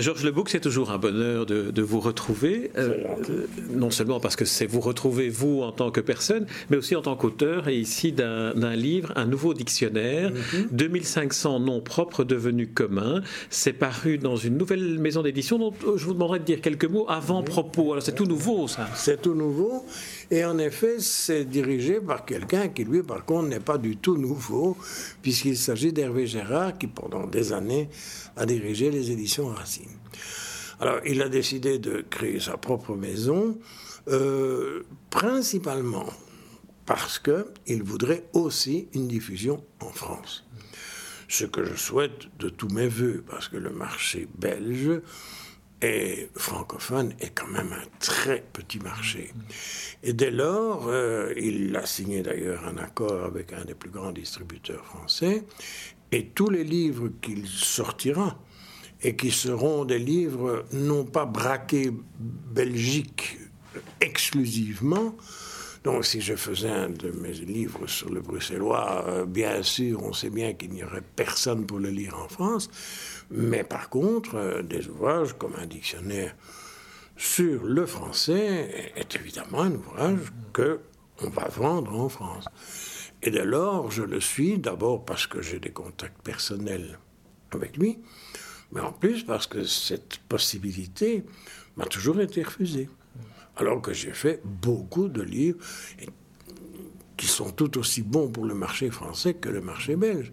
Georges Lebouc, c'est toujours un bonheur de, vous retrouver. Euh, non seulement parce que c'est vous retrouver vous en tant que personne, mais aussi en tant qu'auteur et ici d'un livre, un nouveau dictionnaire, 2500 mhm. noms propres devenus communs. C'est paru dans une nouvelle maison d'édition dont je vous demanderai de dire quelques mots avant propos. Alors c'est tout nouveau ça. C'est tout nouveau. Et en effet, c'est dirigé par quelqu'un qui, lui, par contre, n'est pas du tout nouveau, puisqu'il s'agit d'Hervé Gérard, qui, pendant des années, a dirigé les éditions Racine. Alors, il a décidé de créer sa propre maison, euh, principalement parce qu'il voudrait aussi une diffusion en France. Ce que je souhaite de tous mes voeux, parce que le marché belge et francophone est quand même un très petit marché. Et dès lors, euh, il a signé d'ailleurs un accord avec un des plus grands distributeurs français, et tous les livres qu'il sortira, et qui seront des livres non pas braqués Belgique exclusivement, donc, si je faisais un de mes livres sur le bruxellois, euh, bien sûr, on sait bien qu'il n'y aurait personne pour le lire en France. Mais par contre, euh, des ouvrages comme un dictionnaire sur le français est évidemment un ouvrage que on va vendre en France. Et dès lors, je le suis d'abord parce que j'ai des contacts personnels avec lui, mais en plus parce que cette possibilité m'a toujours été refusée. Alors que j'ai fait beaucoup de livres qui sont tout aussi bons pour le marché français que le marché belge.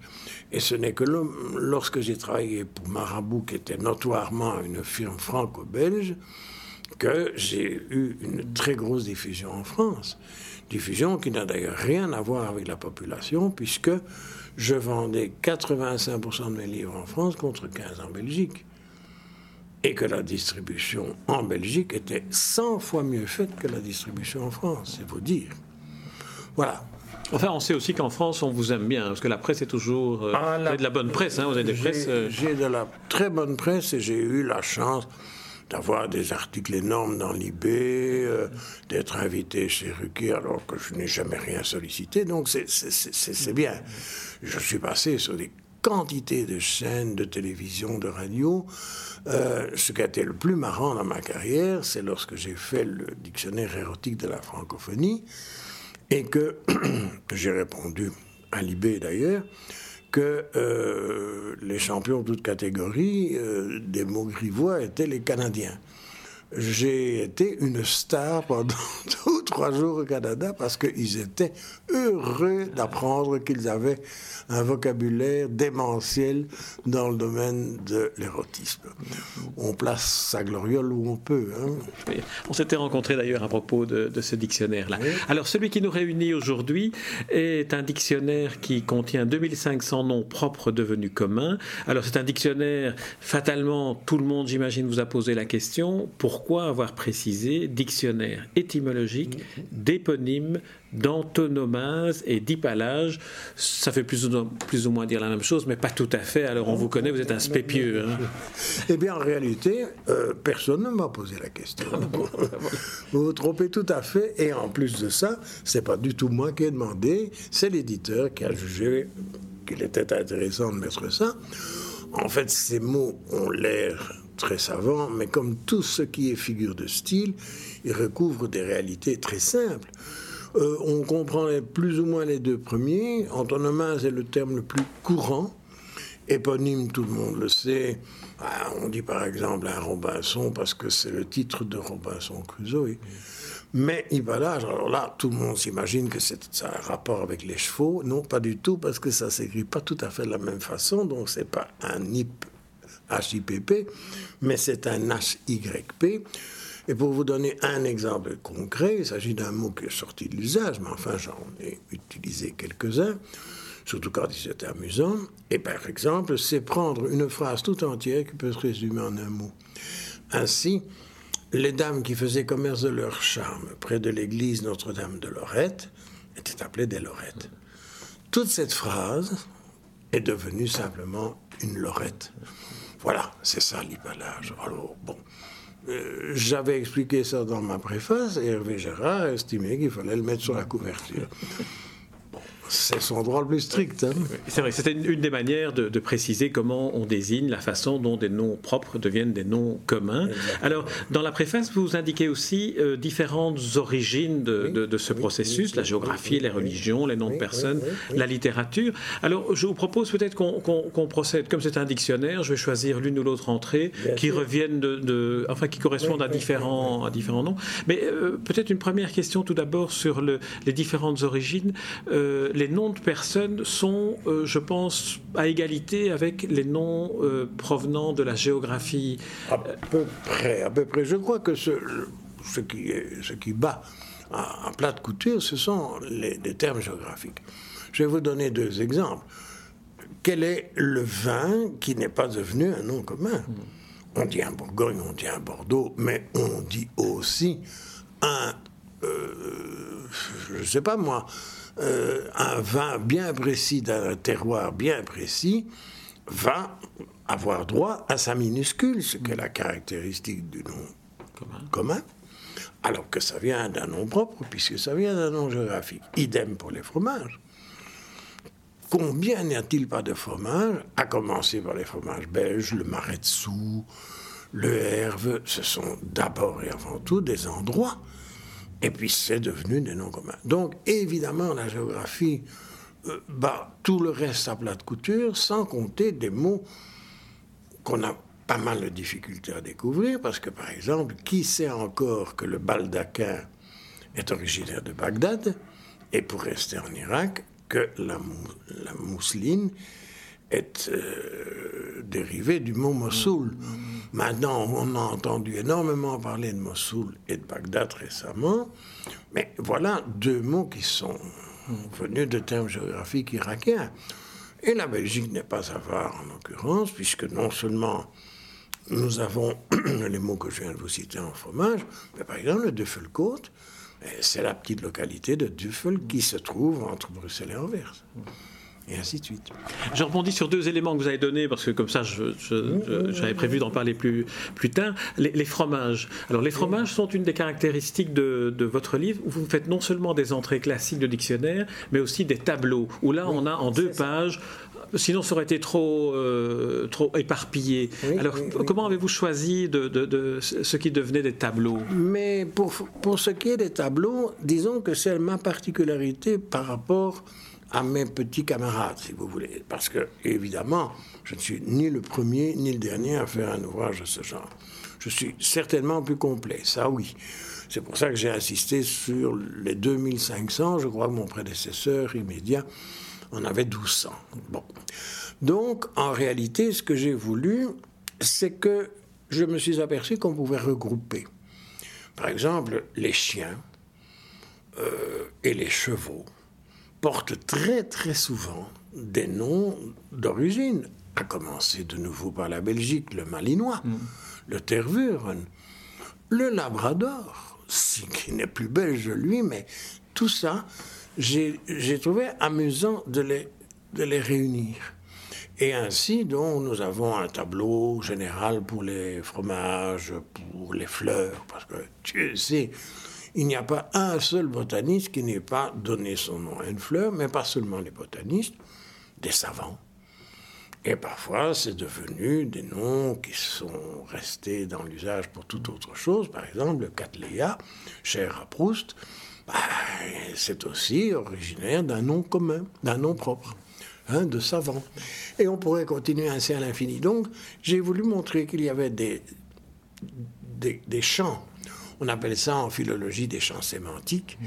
Et ce n'est que lorsque j'ai travaillé pour Marabout, qui était notoirement une firme franco-belge, que j'ai eu une très grosse diffusion en France. Diffusion qui n'a d'ailleurs rien à voir avec la population, puisque je vendais 85% de mes livres en France contre 15 en Belgique. Et que la distribution en Belgique était 100 fois mieux faite que la distribution en France, c'est vous dire. Voilà. Enfin, on sait aussi qu'en France, on vous aime bien, parce que la presse est toujours. Euh, ah, vous avez de la bonne presse, hein, vous avez des presses. Euh, j'ai de la très bonne presse et j'ai eu la chance d'avoir des articles énormes dans l'IB, euh, d'être invité chez Ruquier alors que je n'ai jamais rien sollicité. Donc c'est bien. Je suis passé sur des quantités de chaînes de télévision, de radio. ce qui a été le plus marrant dans ma carrière, c'est lorsque j'ai fait le dictionnaire érotique de la francophonie et que j'ai répondu à Libé d'ailleurs que euh, les champions de toute catégorie euh, des mots grivois étaient les Canadiens. J'ai été une star pendant trois jours au Canada parce qu'ils étaient heureux d'apprendre qu'ils avaient un vocabulaire démentiel dans le domaine de l'érotisme. On place sa gloriole où on peut. Hein. On s'était rencontrés d'ailleurs à propos de, ce dictionnaire-là. Alors celui qui nous réunit aujourd'hui est un dictionnaire qui contient 2500 noms propres devenus communs. Alors c'est un dictionnaire, fatalement, tout le monde, j'imagine, vous a posé la question, pourquoi pourquoi avoir précisé dictionnaire étymologique d'éponyme, d'antonomase et d'hypalage Ça fait plus ou, plus ou, moins dire la même chose, mais pas tout à fait. Alors on vous connaît, vous êtes un spépieux. Hein. Eh bien, en réalité, euh, personne ne m'a posé la question. vous vous trompez tout à fait. Et en plus de ça, c'est pas du tout moi qui ai demandé, c'est l'éditeur qui a jugé qu'il était intéressant de mettre ça. En fait, ces mots ont l'air très savant, mais comme tout ce qui est figure de style, il recouvre des réalités très simples. Euh, on comprend plus ou moins les deux premiers. Antonomase est le terme le plus courant. Éponyme, tout le monde le sait. Ah, on dit par exemple un Robinson parce que c'est le titre de Robinson Crusoe. Mais Hypalage, alors là, tout le monde s'imagine que c'est un rapport avec les chevaux. Non, pas du tout, parce que ça s'écrit pas tout à fait de la même façon. Donc c'est pas un hip HIPP, mais c'est un HYP. Et pour vous donner un exemple concret, il s'agit d'un mot qui est sorti de l'usage, mais enfin j'en ai utilisé quelques-uns, surtout quand il était amusant. Et par exemple, c'est prendre une phrase tout entière qui peut se résumer en un mot. Ainsi, les dames qui faisaient commerce de leur charme près de l'église Notre-Dame de Lorette étaient appelées des Lorettes. Toute cette phrase est devenue simplement une Lorette. Voilà, c'est ça l'hypalage. Alors, bon. Euh, j'avais expliqué ça dans ma préface et Hervé Gérard a estimé qu'il fallait le mettre sur la couverture. C'est son droit le plus strict. Hein. C'est vrai, c'était une, des manières de, préciser comment on désigne la façon dont des noms propres deviennent des noms communs. Alors, dans la préface, vous indiquez aussi euh, différentes origines de, ce processus, la géographie, les religions, les noms de personnes, la littérature. Alors, je vous propose peut-être qu'on procède, comme c'est un dictionnaire, je vais choisir l'une ou l'autre entrée qui reviennent de, enfin, qui correspondent à différents, à différents noms. Mais euh, peut-être une première question tout d'abord sur le, les différentes origines. Euh, les noms de personnes sont, euh, je pense, à égalité avec les noms euh, provenant de la géographie. À peu près, à peu près. Je crois que ce, ce, qui, ce qui bat à, plat de couture, ce sont les, termes géographiques. Je vais vous donner deux exemples. Quel est le vin qui n'est pas devenu un nom commun? On dit un Bourgogne, on dit un Bordeaux, mais on dit aussi un, je ne sais pas moi, euh, un vin bien précis d'un terroir bien précis va avoir droit à sa minuscule, ce qui est la caractéristique du nom commun. alors que ça vient d'un nom propre, puisque ça vient d'un nom géographique. Idem pour les fromages. Combien n'y a-t-il pas de fromages, à commencer par les fromages belges, le marais de le herve, ce sont d'abord et avant tout des endroits et puis c'est devenu des noms communs. Donc évidemment, la géographie euh, bat tout le reste à plat de couture, sans compter des mots qu'on a pas mal de difficultés à découvrir, parce que par exemple, qui sait encore que le baldaquin est originaire de Bagdad, et pour rester en Irak, que la, la mousseline est euh, dérivé du mot Mossoul. Maintenant, on a entendu énormément parler de Mossoul et de Bagdad récemment, mais voilà deux mots qui sont venus de termes géographiques irakiens. Et la Belgique n'est pas voir en l'occurrence, puisque non seulement nous avons les mots que je viens de vous citer en fromage, mais par exemple le Duffelcote, c'est la petite localité de Duffel qui se trouve entre Bruxelles et Anvers et ainsi de suite. Je rebondis sur deux éléments que vous avez donnés, parce que comme ça, j'avais prévu d'en parler plus, plus tard. Les, fromages. Alors, les fromages sont une des caractéristiques de, de, votre livre. Où vous faites non seulement des entrées classiques de dictionnaire, mais aussi des tableaux, où là, on a en deux pages Sinon, ça aurait été trop, euh, trop éparpillé. Alors, comment avez-vous choisi de, de, de, ce qui devenait des tableaux? Mais pour, pour ce qui est des tableaux, disons que c'est ma particularité par rapport à mes petits camarades, si vous voulez. Parce que, évidemment, je ne suis ni le premier ni le dernier à faire un ouvrage de ce genre. Je suis certainement plus complet, ça oui. C'est pour ça que j'ai insisté sur les 2500. Je crois que mon prédécesseur immédiat en avait 1200. Bon. Donc, en réalité, ce que j'ai voulu, c'est que je me suis aperçu qu'on pouvait regrouper. Par exemple, les chiens euh, et les chevaux portent très très souvent des noms d'origine, à commencer de nouveau par la Belgique, le Malinois, mm. le Tervuren, le Labrador, qui n'est plus belge lui, mais tout ça, j'ai trouvé amusant de les, de les réunir. Et ainsi, donc, nous avons un tableau général pour les fromages, pour les fleurs, parce que tu sais, il n'y a pas un seul botaniste qui n'ait pas donné son nom à une fleur, mais pas seulement les botanistes, des savants. Et parfois, c'est devenu des noms qui sont restés dans l'usage pour toute autre chose. Par exemple, le Cattleya, cher à Proust, bah, c'est aussi originaire d'un nom commun, d'un nom propre, hein, de savant. Et on pourrait continuer ainsi à l'infini. Donc, j'ai voulu montrer qu'il y avait des, des, des champs on appelle ça en philologie des champs sémantiques,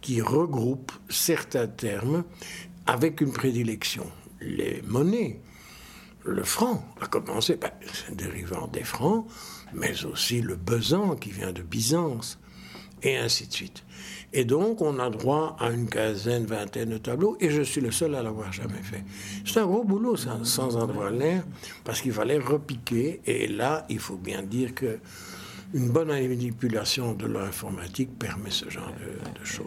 qui regroupent certains termes avec une prédilection. Les monnaies, le franc, a commencé, ben, dérivant des francs, mais aussi le besan qui vient de Byzance, et ainsi de suite. Et donc, on a droit à une quinzaine, vingtaine de tableaux, et je suis le seul à l'avoir jamais fait. C'est un gros boulot, ça, sans en avoir l'air, parce qu'il fallait repiquer, et là, il faut bien dire que une bonne manipulation de l'informatique permet ce genre de, choses.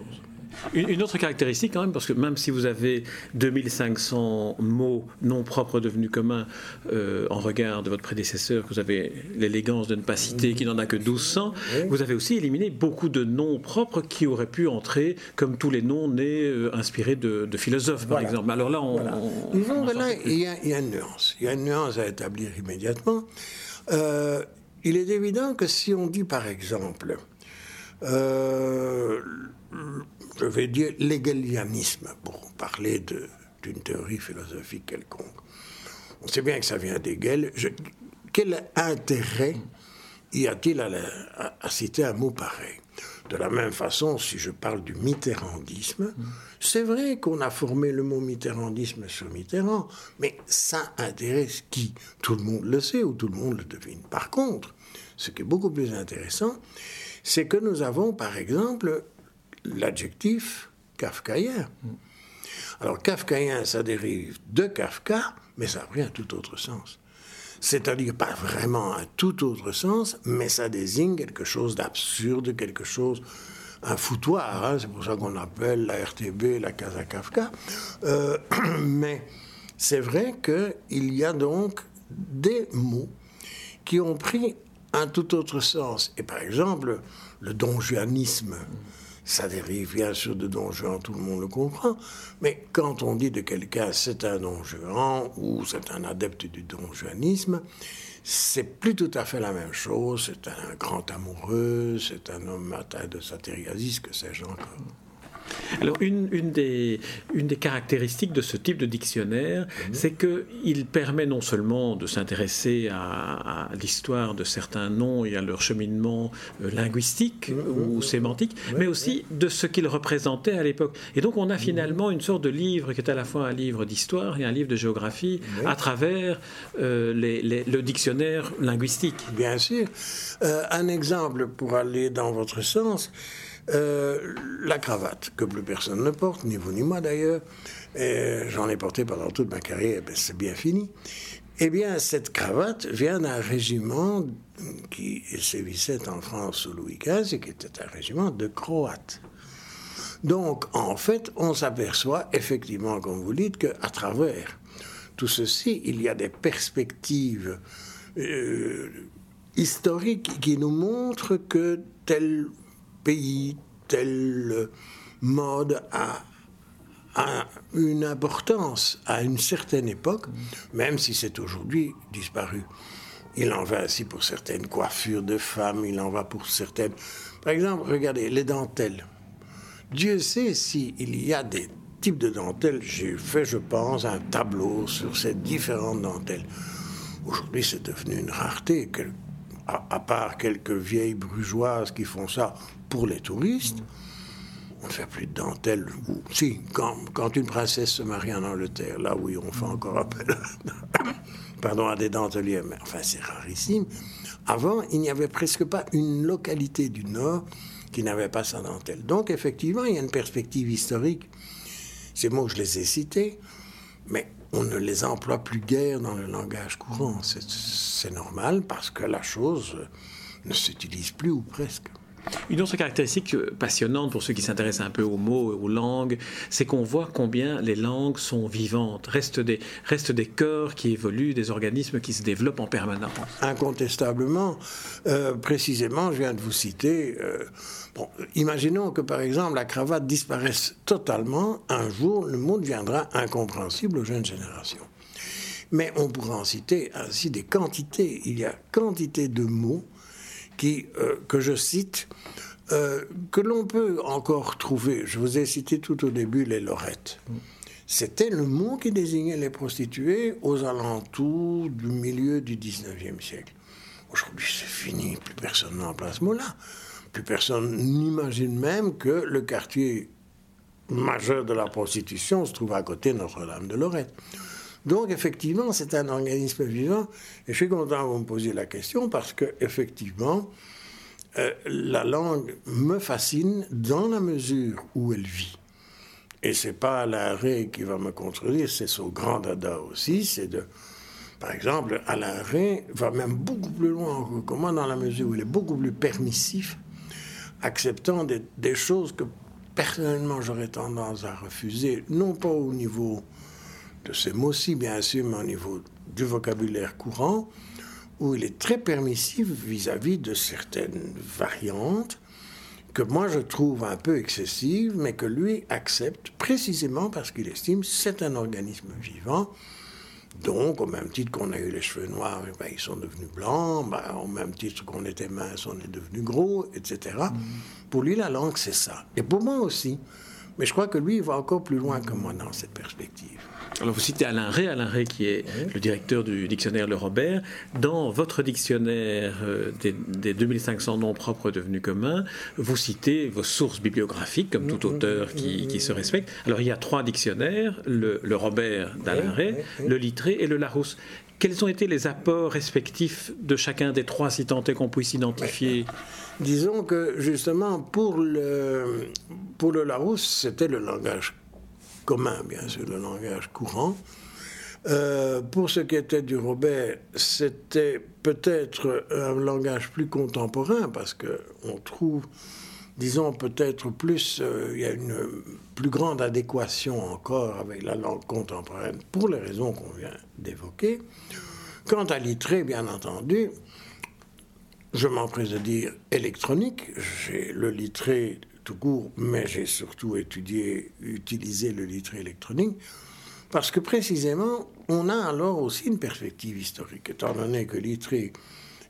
Une, autre caractéristique quand même, parce que même si vous avez 2500 mots non propres devenus communs euh, en regard de votre prédécesseur, que vous avez l'élégance de ne pas citer, qui n'en a que 1200, vous avez aussi éliminé beaucoup de noms propres qui auraient pu entrer comme tous les noms nés euh, inspirés de, philosophes, par exemple. Alors là, on... là, il y, a, une nuance. Il y a une nuance à établir immédiatement. Euh, il est évident que si on dit, par exemple, je vais dire l'hégalianisme, pour parler d'une théorie philosophique quelconque. On sait bien que ça vient d'Hegel. Quel intérêt y a-t-il à, citer un mot pareil? De la même façon, si je parle du mitterrandisme, c'est vrai qu'on a formé le mot mitterrandisme sur Mitterrand, mais ça intéresse qui? Tout le monde le sait ou tout le monde le devine. Par contre, ce qui est beaucoup plus intéressant, c'est que nous avons, par exemple, l'adjectif kafkaïen. Alors kafkaïen, ça dérive de Kafka, mais ça a pris un tout autre sens. C'est-à-dire pas vraiment un tout autre sens, mais ça désigne quelque chose d'absurde, quelque chose, un foutoir. Hein. c'est pour ça qu'on appelle la RTB la Casa Kafka. Euh, mais c'est vrai qu'il y a donc des mots qui ont pris un tout autre sens. Et par exemple, le donjuanisme ça dérive bien sûr de Don Juan, tout le monde le comprend. Mais quand on dit de quelqu'un c'est un Don Juan ou c'est un adepte du Don Juanisme, c'est plus tout à fait la même chose. C'est un grand amoureux, c'est un homme atteint de satiriasis, que sais-je encore. Alors, une, des, une des caractéristiques de ce type de dictionnaire, mhm. c'est qu'il permet non seulement de s'intéresser à, l'histoire de certains noms et à leur cheminement euh, linguistique mhm. ou sémantique, mais aussi de ce qu'ils représentaient à l'époque. Et donc, on a mhm. finalement une sorte de livre qui est à la fois un livre d'histoire et un livre de géographie à travers euh, le dictionnaire linguistique. Bien sûr. Euh, un exemple pour aller dans votre sens. Euh, la cravate, que plus personne ne porte, ni vous ni moi d'ailleurs, j'en ai porté pendant toute ma carrière, ben c'est bien fini. Eh bien, cette cravate vient d'un régiment qui sévissait en France sous Louis XV et qui était un régiment de Croates. Donc, en fait, on s'aperçoit effectivement, comme vous dites, qu'à travers tout ceci, il y a des perspectives euh, historiques qui nous montrent que tel pays, tel mode a, une importance à une certaine époque, même si c'est aujourd'hui disparu. Il en va ainsi pour certaines coiffures de femmes, il en va pour certaines... Par exemple, regardez, les dentelles. Dieu sait s'il y a des types de dentelles. J'ai fait, je pense, un tableau sur ces différentes dentelles. Aujourd'hui, c'est devenu une rareté. À, part quelques vieilles brugeoises qui font ça pour les touristes, on ne fait plus de dentelle. si, quand, une princesse se marie en Angleterre, là oui, on fait encore appel pardon, à des denteliers, mais enfin c'est rarissime. Avant, il n'y avait presque pas une localité du Nord qui n'avait pas sa dentelle. Donc effectivement, il y a une perspective historique. Ces mots, je les ai cités, mais on ne les emploie plus guère dans le langage courant. C'est normal parce que la chose ne s'utilise plus ou presque. Une autre caractéristique passionnante pour ceux qui s'intéressent un peu aux mots et aux langues, c'est qu'on voit combien les langues sont vivantes, restent des, restent des cœurs qui évoluent, des organismes qui se développent en permanence. Incontestablement. Euh, précisément, je viens de vous citer. Euh, imaginons que par exemple la cravate disparaisse totalement. Un jour, le monde deviendra incompréhensible aux jeunes générations. Mais on pourra en citer ainsi des quantités. Il y a quantité de mots euh, que je cite, euh, que l'on peut encore trouver. Je vous ai cité tout au début les lorettes. C'était le mot qui désignait les prostituées aux alentours du milieu du 19e siècle. Aujourd'hui, c'est fini, plus personne n'emploie ce mot-là. Plus personne n'imagine même que le quartier majeur de la prostitution se trouve à côté Notre-Dame de Lorette. Donc, effectivement, c'est un organisme vivant. Et je suis content que vous me posiez la question parce que, effectivement, euh, la langue me fascine dans la mesure où elle vit. Et c'est pas l'arrêt qui va me contredire, c'est son grand dada aussi. C'est de, par exemple, Alain Ray va même beaucoup plus loin que moi dans la mesure où il est beaucoup plus permissif, acceptant des choses que personnellement, j'aurais tendance à refuser, non pas au niveau de ces mots-ci, bien sûr, mais au niveau du vocabulaire courant, où il est très permissif vis-à-vis de certaines variantes que moi je trouve un peu excessives, mais que lui accepte précisément parce qu'il estime c'est un organisme vivant. Donc, au même titre qu'on a eu les cheveux noirs, eh ben, ils sont devenus blancs, ben, au même titre qu'on était mince, on est devenu gros, etc. Mm. Pour lui, la langue, c'est ça. Et pour moi aussi. Mais je crois que lui, il va encore plus loin que moi dans cette perspective. Alors vous citez Alain Ray, Alain Ray qui est le directeur du dictionnaire Le Robert. Dans votre dictionnaire euh, des, 2500 noms propres devenus communs, vous citez vos sources bibliographiques, comme tout auteur qui, se respecte. Alors il y a trois dictionnaires, le, Robert d'Alain Ray, le Littré et le Larousse. Quels ont été les apports respectifs de chacun des trois, si tant est qu'on puisse identifier? Disons que justement, pour le, pour le Larousse, c'était le langage commun, bien sûr, le langage courant. Euh, pour ce qui était du Robert, c'était peut-être un langage plus contemporain, parce qu'on trouve, disons, peut-être plus, euh, il y a une plus grande adéquation encore avec la langue contemporaine, pour les raisons qu'on vient d'évoquer. Quant à l'ITRE, bien entendu, je m'empresse de dire électronique. J'ai le littré tout court, mais j'ai surtout étudié, utilisé le littré électronique, parce que précisément, on a alors aussi une perspective historique, étant donné que littré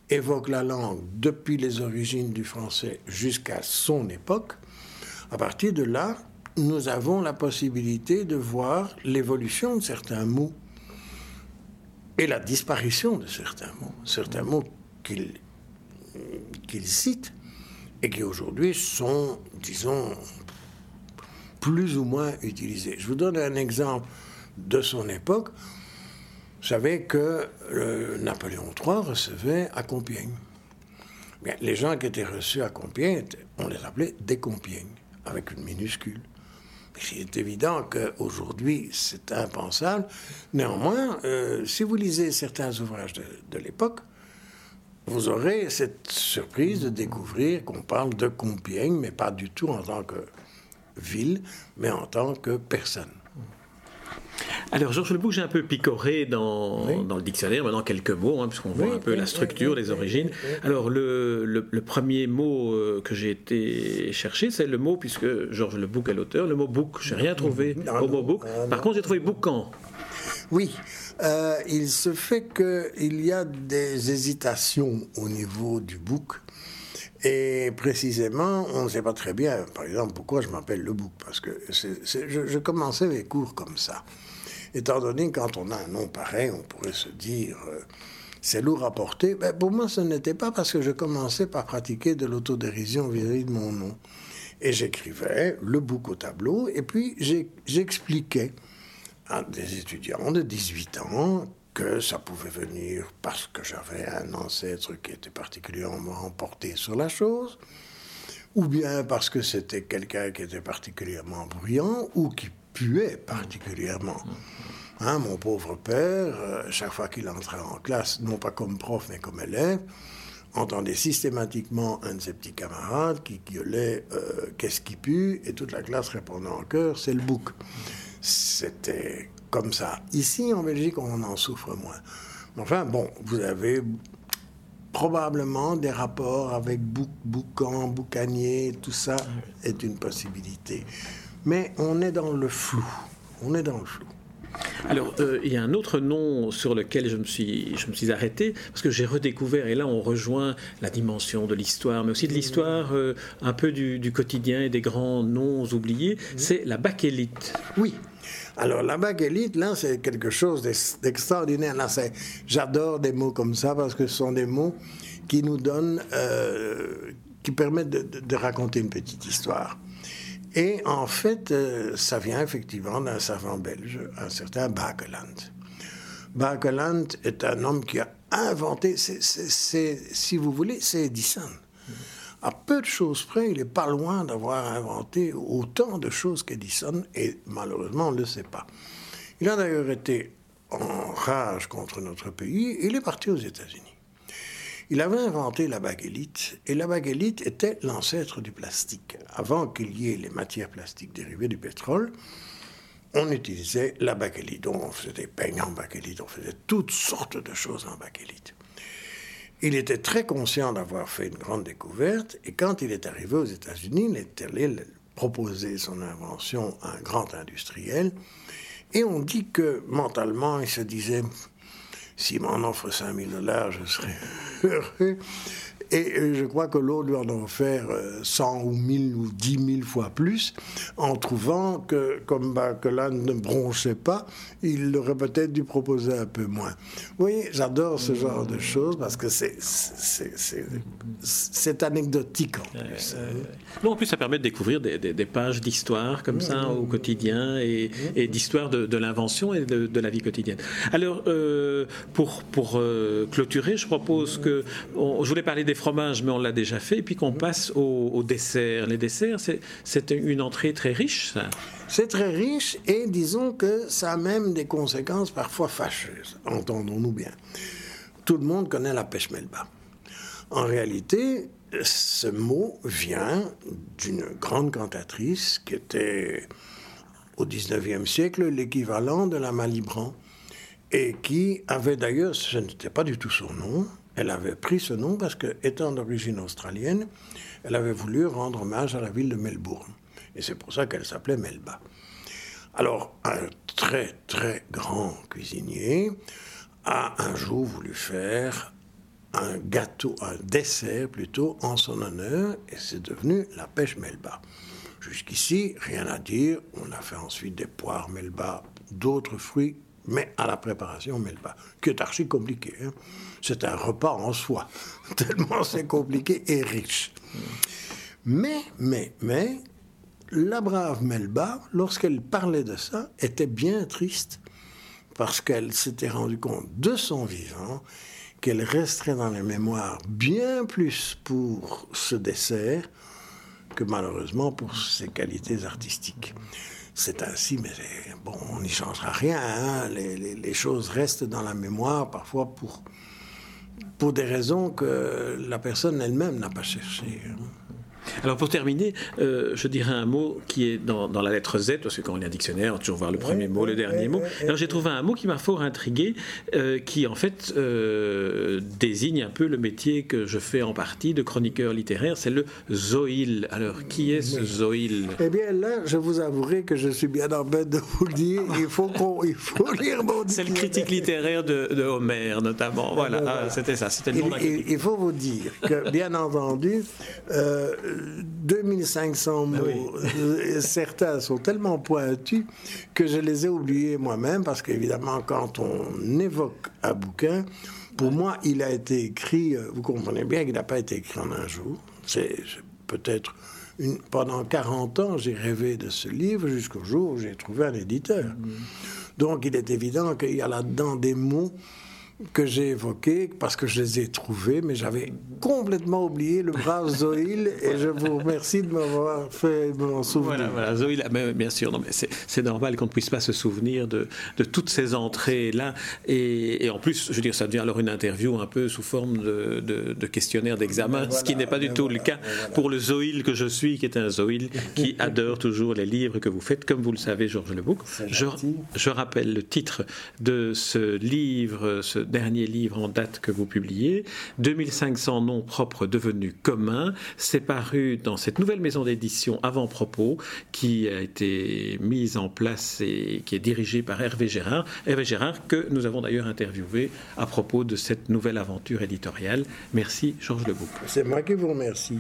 évoque la langue depuis les origines du français jusqu'à son époque. À partir de là, nous avons la possibilité de voir l'évolution de certains mots et la disparition de certains mots, certains mots qu'il qu'il cite et qui aujourd'hui sont, disons, plus ou moins utilisés. Je vous donne un exemple de son époque. Vous savez que Napoléon III recevait à Compiègne. les gens qui étaient reçus à Compiègne, on les appelait des Compiègnes, avec une minuscule. C'est évident qu'aujourd'hui, c'est impensable. Néanmoins, euh, si vous lisez certains ouvrages de l'époque, vous aurez cette surprise de découvrir qu'on parle de Compiègne, mais pas du tout en tant que ville, mais en tant que personne. Alors, Georges Lebouc, j'ai un peu picoré dans, le dictionnaire, maintenant quelques mots, hein, puisqu'on voit un peu la structure, les origines. Alors, le, premier mot euh, que j'ai été chercher, c'est le mot, puisque Georges Lebouc est l'auteur, le mot bouc. Je n'ai rien trouvé au mot bouc. Ah, Par contre, j'ai trouvé boucan. Oui, euh, il se fait qu'il y a des hésitations au niveau du bouc. Et précisément, on ne sait pas très bien, par exemple, pourquoi je m'appelle le bouc. Parce que je, commençais mes cours comme ça. Étant donné que quand on a un nom pareil, on pourrait se dire, euh, c'est lourd à porter. Ben, pour moi, ce n'était pas parce que je commençais par pratiquer de l'autodérision vis-à-vis de mon nom. Et j'écrivais le bouc au tableau, et puis j'expliquais des étudiants de 18 ans que ça pouvait venir parce que j'avais un ancêtre qui était particulièrement porté sur la chose, ou bien parce que c'était quelqu'un qui était particulièrement bruyant ou qui puait particulièrement. Hein, mon pauvre père, euh, chaque fois qu'il entrait en classe, non pas comme prof mais comme élève, entendait systématiquement un de ses petits camarades qui gueulait euh, Qu'est-ce qui pue? Et toute la classe répondait en chœur C'est le bouc. C'était comme ça. Ici, en Belgique, on en souffre moins. Enfin, bon, vous avez probablement des rapports avec bouc, boucan, boucanier, tout ça est une possibilité. Mais on est dans le flou. On est dans le flou. Alors, euh, il y a un autre nom sur lequel je me suis, je me suis arrêté, parce que j'ai redécouvert, et là on rejoint la dimension de l'histoire, mais aussi de l'histoire euh, un peu du, du, quotidien et des grands noms oubliés, c'est la bakélite. Oui, alors, la baguette, là, c'est quelque chose d'extraordinaire. Là, j'adore des mots comme ça parce que ce sont des mots qui nous donnent, euh, qui permettent de, raconter une petite histoire. Et en fait, euh, ça vient effectivement d'un savant belge, un certain Bakeland. Bakeland est un homme qui a inventé, si vous voulez, c'est Edison. À peu de choses près, il n'est pas loin d'avoir inventé autant de choses qu'Edison, et malheureusement, on ne le sait pas. Il a d'ailleurs été en rage contre notre pays, il est parti aux États-Unis. Il avait inventé la baguette et la baguette était l'ancêtre du plastique. Avant qu'il y ait les matières plastiques dérivées du pétrole, on utilisait la bakélite. On faisait des peignes en bakélite, on faisait toutes sortes de choses en bakélite. Il était très conscient d'avoir fait une grande découverte et quand il est arrivé aux États-Unis, il est allé son invention à un grand industriel et on dit que mentalement, il se disait s'il m'en offre 5000 dollars, je serais heureux. Et euh, je crois que l'autre doit en faire 100 euh, ou 1000 ou 10 000 fois plus, en trouvant que, comme Bakeland ne bronchait pas, il aurait peut-être dû proposer un peu moins. Voyez, j'adore ce genre de choses parce que c'est, anecdotique en plus. non, en plus, ça permet de découvrir des, des, pages d'histoire comme ça au quotidien et, et d'histoire de, de l'invention et de, de, la vie quotidienne. Alors, euh, pour, pour clôturer, je propose que. je voulais parler des fromage, mais on l'a déjà fait, et puis qu'on passe au, dessert. Les desserts, c'est une entrée très riche, ça. C'est très riche, et disons que ça a même des conséquences parfois fâcheuses, entendons-nous bien. Tout le monde connaît la pêche melba. En réalité, ce mot vient d'une grande cantatrice qui était au XIXe siècle l'équivalent de la Malibran et qui avait d'ailleurs, ce n'était pas du tout son nom, elle avait pris ce nom parce que, étant d'origine australienne, elle avait voulu rendre hommage à la ville de Melbourne. Et c'est pour ça qu'elle s'appelait Melba. Alors, un très très grand cuisinier a un jour voulu faire un gâteau, un dessert plutôt, en son honneur, et c'est devenu la pêche Melba. Jusqu'ici, rien à dire. On a fait ensuite des poires Melba, d'autres fruits mais à la préparation Melba, qui est archi compliqué. Hein. C'est un repas en soi, tellement c'est compliqué et riche. Mais, mais, mais, la brave Melba, lorsqu'elle parlait de ça, était bien triste, parce qu'elle s'était rendue compte de son vivant qu'elle resterait dans les mémoires bien plus pour ce dessert que malheureusement pour ses qualités artistiques c'est ainsi, mais bon, on n'y changera rien. Hein. Les, choses restent dans la mémoire parfois pour, des raisons que la personne elle-même n'a pas cherchées. Hein. Alors pour terminer, euh, je dirais un mot qui est dans, la lettre Z, parce que quand on lit un dictionnaire, on toujours voir le premier mot, le dernier mot. Alors j'ai trouvé un mot qui m'a fort intrigué, euh, qui en fait euh, désigne un peu le métier que je fais en partie de chroniqueur littéraire, c'est le zoïl. Alors qui est ce zoïl? Eh bien là, je vous avouerai que je suis bien en bête de vous le dire, il faut, il faut lire mon C'est le critique littéraire de, de Homer notamment, voilà, ah, c'était ça, c'était le nom il, il, faut vous dire que bien entendu, 2500 mots. Euh, certains sont tellement pointus que je les ai oubliés moi-même parce qu'évidemment, quand on évoque un bouquin, pour moi, il a été écrit, euh, vous comprenez bien qu'il n'a pas été écrit en un jour. C'est peut-être pendant 40 ans, j'ai rêvé de ce livre jusqu'au jour où j'ai trouvé un éditeur. Mmh. Donc il est évident qu'il y a là-dedans des mots que j'ai évoqués parce que je les ai trouvés, mais j'avais complètement oublié le brave Zoïl et je vous remercie de m'avoir fait m'en souvenir. Voilà, Zoïl, bien sûr, non, mais c'est normal qu'on ne puisse pas se souvenir de, de toutes ces entrées-là. Et, en plus, je veux dire, ça devient alors une interview un peu sous forme de, de, questionnaire d'examen, ce qui n'est pas du tout le cas pour le Zoïl que je suis, qui est un Zoïl qui adore toujours les livres que vous faites, comme vous le savez, Georges Lebouc. Je, je rappelle le titre de ce livre, ce dernier livre en date que vous publiez, 2500 noms propres devenus communs. C'est paru dans cette nouvelle maison d'édition Avant-Propos qui a été mise en place et qui est dirigée par Hervé Gérard. Hervé Gérard que nous avons d'ailleurs interviewé à propos de cette nouvelle aventure éditoriale. Merci Georges Lebouc. C'est moi qui vous remercie.